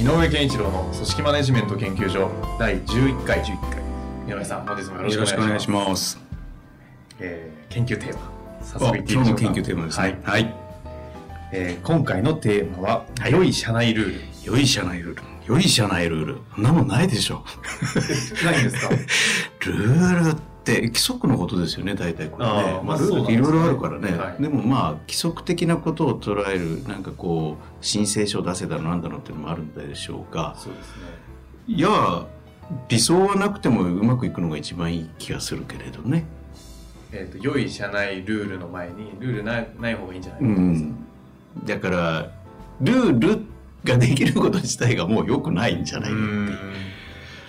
井上健一郎の組織マネジメント研究所第11回11回井上さん本日もよろしくお願いしますます。えー研究テーマ早あ速いってみましょうか今日の研究テーマですね。はい、はい。えー今回のテーマは、はい良い社内ルール良い社内ルール。良い社内ルール。そんなもんないでしょ。ないんですか？ルールって規則のことですよね、大体これね。まあルールっていろいろあるからね。ねはいでもまあ、規則的なことを捉える、なんかこう、申請書出せだのなんだのっていうのもあるんでしょうが、そうですねいや、理想はなくてもうまくいくのが一番いい気がするけれどね。えー、と良い社内ルールの前にルールないない方がいいんじゃないかと、うん。だから、ルールができること自体がもう良くないんじゃないかっていう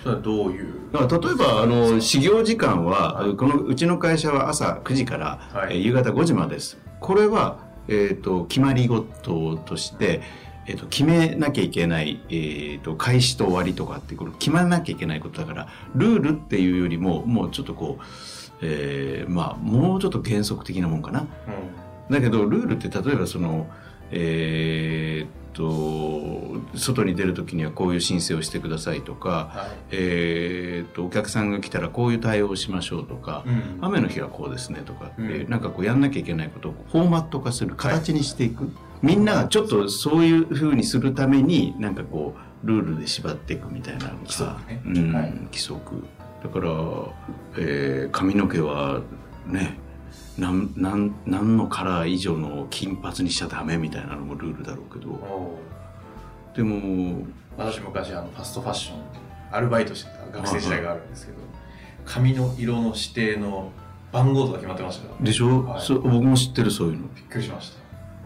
どういう？例えばあの始業時間は、はい。このうちの会社は朝9時から、はい。えー夕方5時までです。これは、えー、と決まり事として、えー、と決めなきゃいけない、えー、と開始と終わりとかってこれ決まらなきゃいけないことだからルールっていうよりももうちょっとこう、えーまあもうちょっと原則的なもんかな。うだけどルールって例えばそのえーっと外に出る時にはこういう申請をしてくださいとか、んはい。えーっとお客さんが来たらこういう対応をしましょうとか、うん。雨の日はこうですねとかって、うん。なんかこうやんなきゃいけないことをフォーマット化する形にしていく、みんながちょっとそういうふうにするためになんかこうルールで縛っていくみたいなのが規則ね。うんはい。規則。だから、えー髪の毛はねなんなん何のカラー以上の金髪にしちゃダメみたいなのもルールだろうけど。でも私昔あのファストファッションアルバイトしてた学生時代があるんですけど髪の色の指定の番号とか決まってましたからでしょ、はい。そう僕も知ってるそういうの。びっくりしました。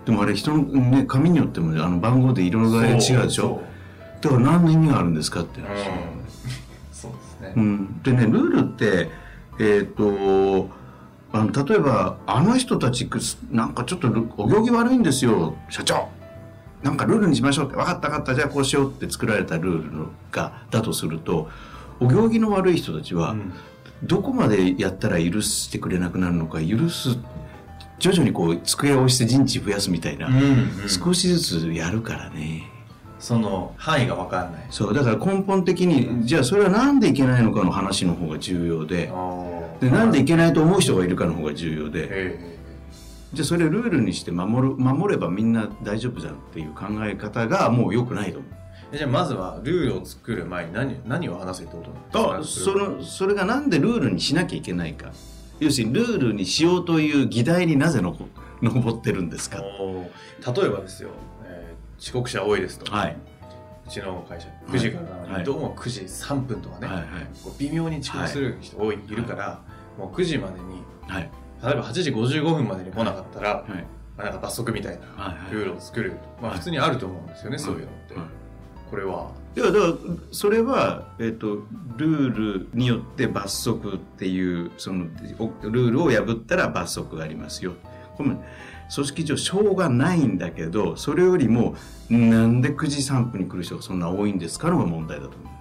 でもあれ人のね髪によってもあの番号で色が違うでしょ？だから何の意味があるんですかって話、うん、そうですね、うん、でねルールってえっ、とあの例えばあの人たちくすなんかちょっとルお行儀悪いんですよ社長。なんかルールにしましょうって分かった分かったじゃあこうしようって作られたルールのがだとするとお行儀の悪い人たちは、うん。どこまでやったら許してくれなくなるのか許す徐々にこう机を押して陣地増やすみたいな、うんうん。少しずつやるからね。その範囲が分かんない。そうだから根本的にじゃあそれはなんでいけないのかの話の方が重要ででなんでいけないと思う人がいるかの方が重要で。えじゃあそれをルールにして守る守ればみんな大丈夫じゃんっていう考え方がもう良くないと思う。えじゃあまずはルールを作る前に何何を話せってことなんあですか？そのそれがなんでルールにしなきゃいけないか。要するにルールにしようという議題になぜのこ上ってるんですか。例えばですよ、えー遅刻者多いですと、はい、うちの会社9時からなのに、はい。どうも9時3分とかね、微妙に遅刻する人多い、い、るからもう9時までにはい。例えば8時55分までに来なかったら、なんか罰則みたいなルールを作る、まあはい。普通にあると思うんですよね、そういうのって、はい。これは。いやだからそれは、えっとルールによって罰則っていうそのおルールを破ったら罰則がありますよ組織上しょうがないんだけどそれよりもなんで9時3分に来る人がそんな多いんですかのが問題だと思う。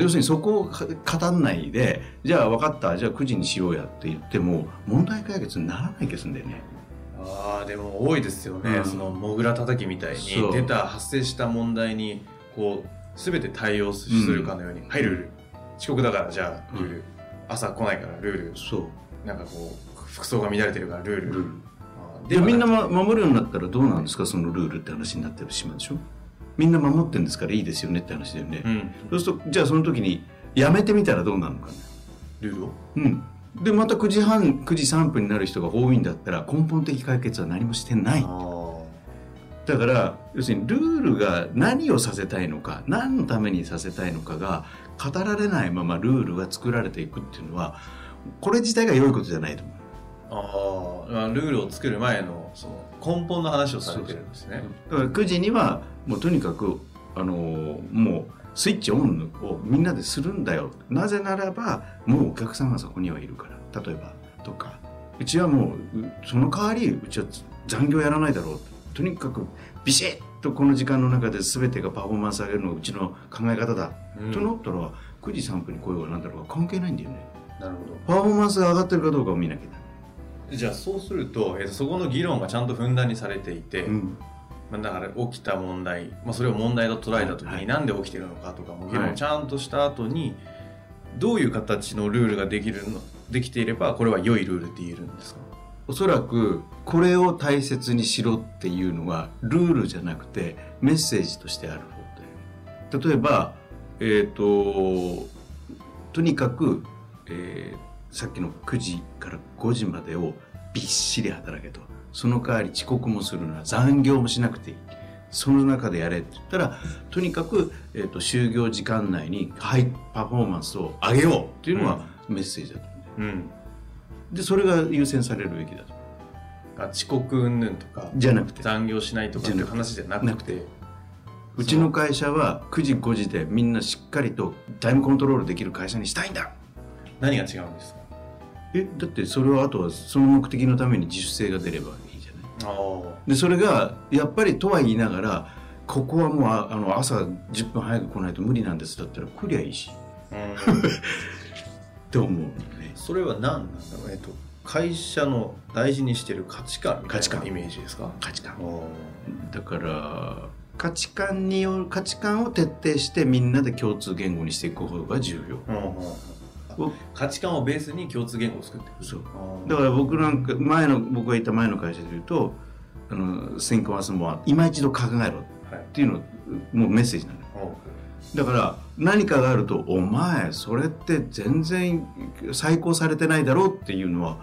要するにそこをか語んないでじゃあ分かったじゃあ9時にしようやって言っても問題解決にならない気がするんだよね。あーでも多いですよね、うん。そのモグラ叩きみたいに出た発生した問題にこう全て対応するかのように、はいルール。遅刻だからじゃあルール、朝来ないからルール。そう。なんかこう服装が乱れてるからルール、ルールあーでみんな、はま、守るようになったらどうなんですか？そのルールって話になってしまうでしょ？みんな守ってんですからいいですよねって話だよね、うん、そうするとじゃあその時にやめてみたらどうなるのかね。ルールを？うん。でまた9時半9時3分になる人が多いんだったら根本的解決は何もしてない。だから要するにルールが何をさせたいのか何のためにさせたいのかが語られないままルールが作られていくっていうのはこれ自体が良いことじゃないと思うああルールを作る前のその根本の話をされてるんですね。だから9時にはもうとにかくあのーもうスイッチオンをみんなでするんだよ。なぜならばもうお客さんがそこにはいるから。例えばとか。うちはもううその代わりうちは残業やらないだろう。とにかくビシッとこの時間の中で全てがパフォーマンス上げるのがうちの考え方だ、うん。となったら9時3分に来ようがなんだろうが関係ないんだよね。なるほパフォーマンスが上がってるかどうかを見なきゃいけない。どじゃあそうすると、えーとそこの議論がちゃんとふんだんにされていて、うん。まあ、だから起きた問題、まあ、それを問題と捉えた時はい。になんで起きてるのかとかも議はい論ちゃんとした後にどういう形のルールができるのできていればこれは良いルールって言えるんですか？おそらくこれを大切にしろっていうのはルールじゃなくてメッセージとしてある方で例えばえっ、ととにかく、えーさっきの9時から5時までをびっしり働けと。その代わり遅刻もするな残業もしなくていい。その中でやれって言ったらとにかく、えー、と就業時間内にハイパフォーマンスを上げようっていうのがメッセージだと思うんうん。でそれが優先されるべきだと。あ遅刻云々とかじゃなくて。残業しないとかっていう話じゃなくて。なくて。うちの会社は9時5時でみんなしっかりとタイムコントロールできる会社にしたいんだ。何が違うんですか？えだってそれはあとはその目的のために自主性が出ればいいじゃない？あでそれがやっぱりとは言いながらここはもうああの朝10分早く来ないと無理なんですだったら来りゃいいし。あ、うん、って思うのね。それは何なんだろうえっと会社の大事にしてる価値観みたい価値観。なイメージですか？価値観。おだから価値観による価値観を徹底してみんなで共通言語にしていく方が重要。ーうんうんうん価値観をベースに共通言語を作ってそう。だから僕なんか前の僕がいた前の会社で言うとあの「Think once more」今一度考えろっはいていうのもうメッセージなのだから何かがあると「お前それって全然再考されてないだろ」うっていうのは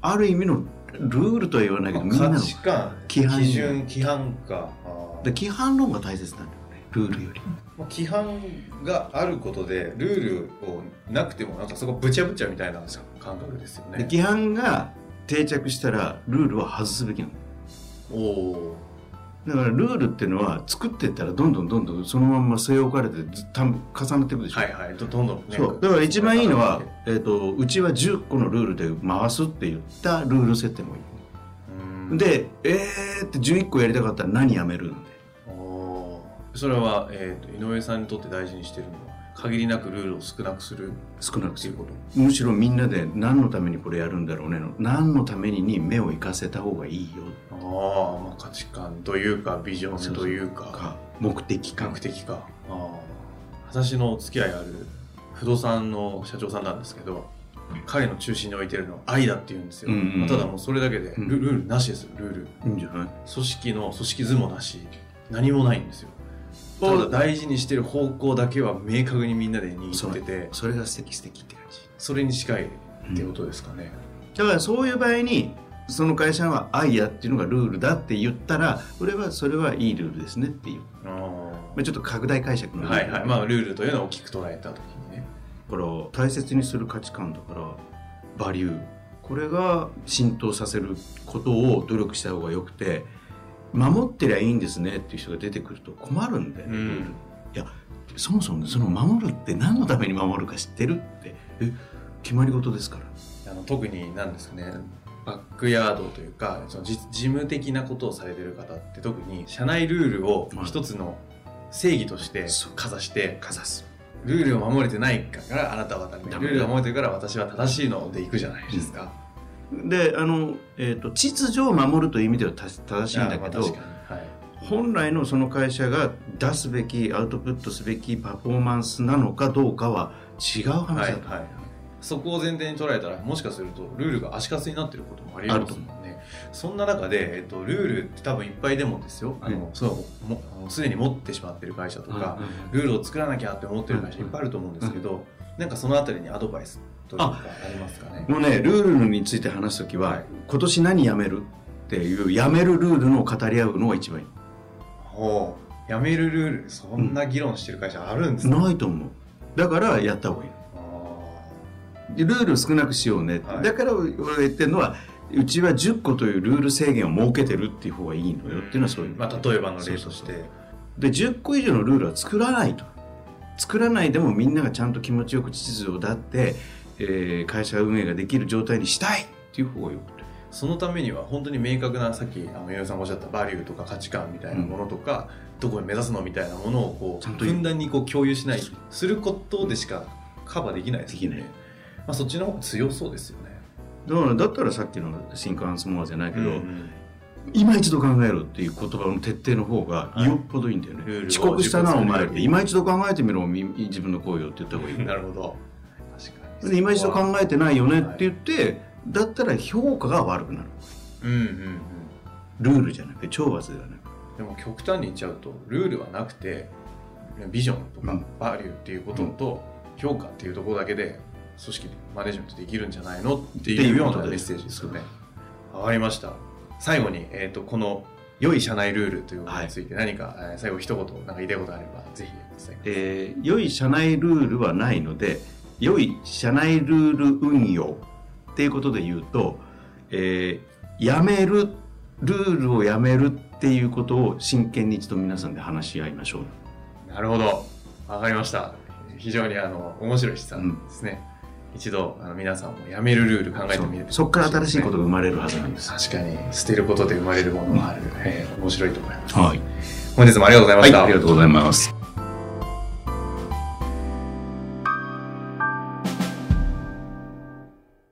ある意味のルールとは言わないけどみんな価の規範基準規範か。規範論が大切なんだよ。ねルールより。まあ規範があることでルールをなくてもなんかそこぶちゃぶちゃみたいな感覚ですよね。で規範が定着したらルールは外すべきなの。おおだからルールっていうのは作っていったらどんどんどんどんそのまんま据え置かれて重なっていくでしょ、はいはい。どどんどんね。そう。だから一番いいのは、えー、とうちは10個のルールで回すって言ったルール設定もいい、うん。でえーって11個やりたかったら何やめるんでそれは、えー、と井上さんにとって大事にしてるのは限りなくルールを少なくする。少なくすること。むしろみんなで何のためにこれやるんだろうねの何のためにに目を行かせた方がいいよ。あー、まあ価値観というかビジョンというか。か。目的か。目的か。あー。私のお付き合いある不動産の社長さんなんですけど彼の中心に置いてるのは愛だって言うんですよ、うんうん。まあただもうそれだけでルールなしですよルール。いいんじゃない？組織の組織図もなし。何もないんですよただ大事にしてる方向だけは明確にみんなで握っててそれが素敵素敵って感じ。それに近いってことですかね、だからそういう場合にその会社は愛やっていうのがルールだって言ったら俺はそれはいいルールですねっていう、あまあ、ちょっと拡大解釈のーはいはい。まあルールというのを大きく捉えた時にね。だから大切にする価値観だからバリュー。これが浸透させることを努力した方がよくて守ってりゃいいんですねっていう人が出てくると困るんだよね、うん。いやそもそもその守るって何のために守るか知ってるってえ決まり事ですから。あの特に何ですかねバックヤードというかそのじ事務的なことをされてる方って特に社内ルールを一つの正義としてかざしてかざす。ルールを守れてないからあなたはダメルールを守れてるから私は正しいのでいくじゃないですか、であの、えー、と秩序を守るという意味ではた正しいんだけどはい。本来のその会社が出すべきアウトプットすべきパフォーマンスなのかどうかは違う話だと、はいはいそこを前提に捉えたらもしかするとルールが足かせになってることもありえますもんね。そんな中で、えっと、ルールって多分いっぱいでもですよ。あの、うんそうもに持ってしまってる会社とか、ルールを作らなきゃって思ってる会社いっぱいあると思うんですけど、なんかそのあたりにアドバイスというかありますかね？もうねルールについて話す時は、はい。今年何やめるっていうやめるルールの語り合うのが一番いい。ほう。やめるルールそんな議論してる会社あるんですね、ないと思う。だからやった方がいい。ルール少なくしようね、はい。だから言ってるのはうちは10個というルール制限を設けてるっていう方がいいのよっていうのはそういう、まあ、例えばの例として。で10個以上のルールは作らないと作らないでもみんながちゃんと気持ちよく秩序をだって、えー会社運営ができる状態にしたいっていう方がよく。てそのためには本当に明確なさっきあの井上さんがおっしゃったバリューとか価値観みたいなものとか、どこに目指すのみたいなものをこうふんだんにこう共有しないすることでしかカバーできないですよね。できない。まあ、そっちの方が強そうですよね。だからだったらさっきの新幹線モアじゃないけど、うん今一度考えろっていう言葉の徹底の方がよっぽどいいんだよね、ルールを遅刻したなお前っ自て今一度考えてみろみ自分の行為をって言った方がいい。なるほど。確かに。で今一度考えてないよねって言って、だったら評価が悪くなる。うんうんうん。ルールじゃなくて懲罰ではなく。でも極端に言っちゃうとルールはなくてビジョンとかうん。バリューっていうことと評価っていうところだけで組織マネジメントできるんじゃないのっていうようなメッセージですよね。わかりました。最後に、えー、とこの良い社内ルールというものについて何か、えー最後一言なんか言いたいことあればぜひえくださいえー良い社内ルールはないので良い社内ルール運用っていうことで言うと、えーやめるルールをやめるっていうことを真剣に一度皆さんで話し合いましょうなるほど。わかりました。非常にあの面白い資産ですね。一度あの皆さんもやめるルール考えてみるそこから新しいことが生まれるはずなんです。確かに捨てることで生まれるものがある、えー面白いと思います。はい、本日もありがとうございました。はい、ありがとうございます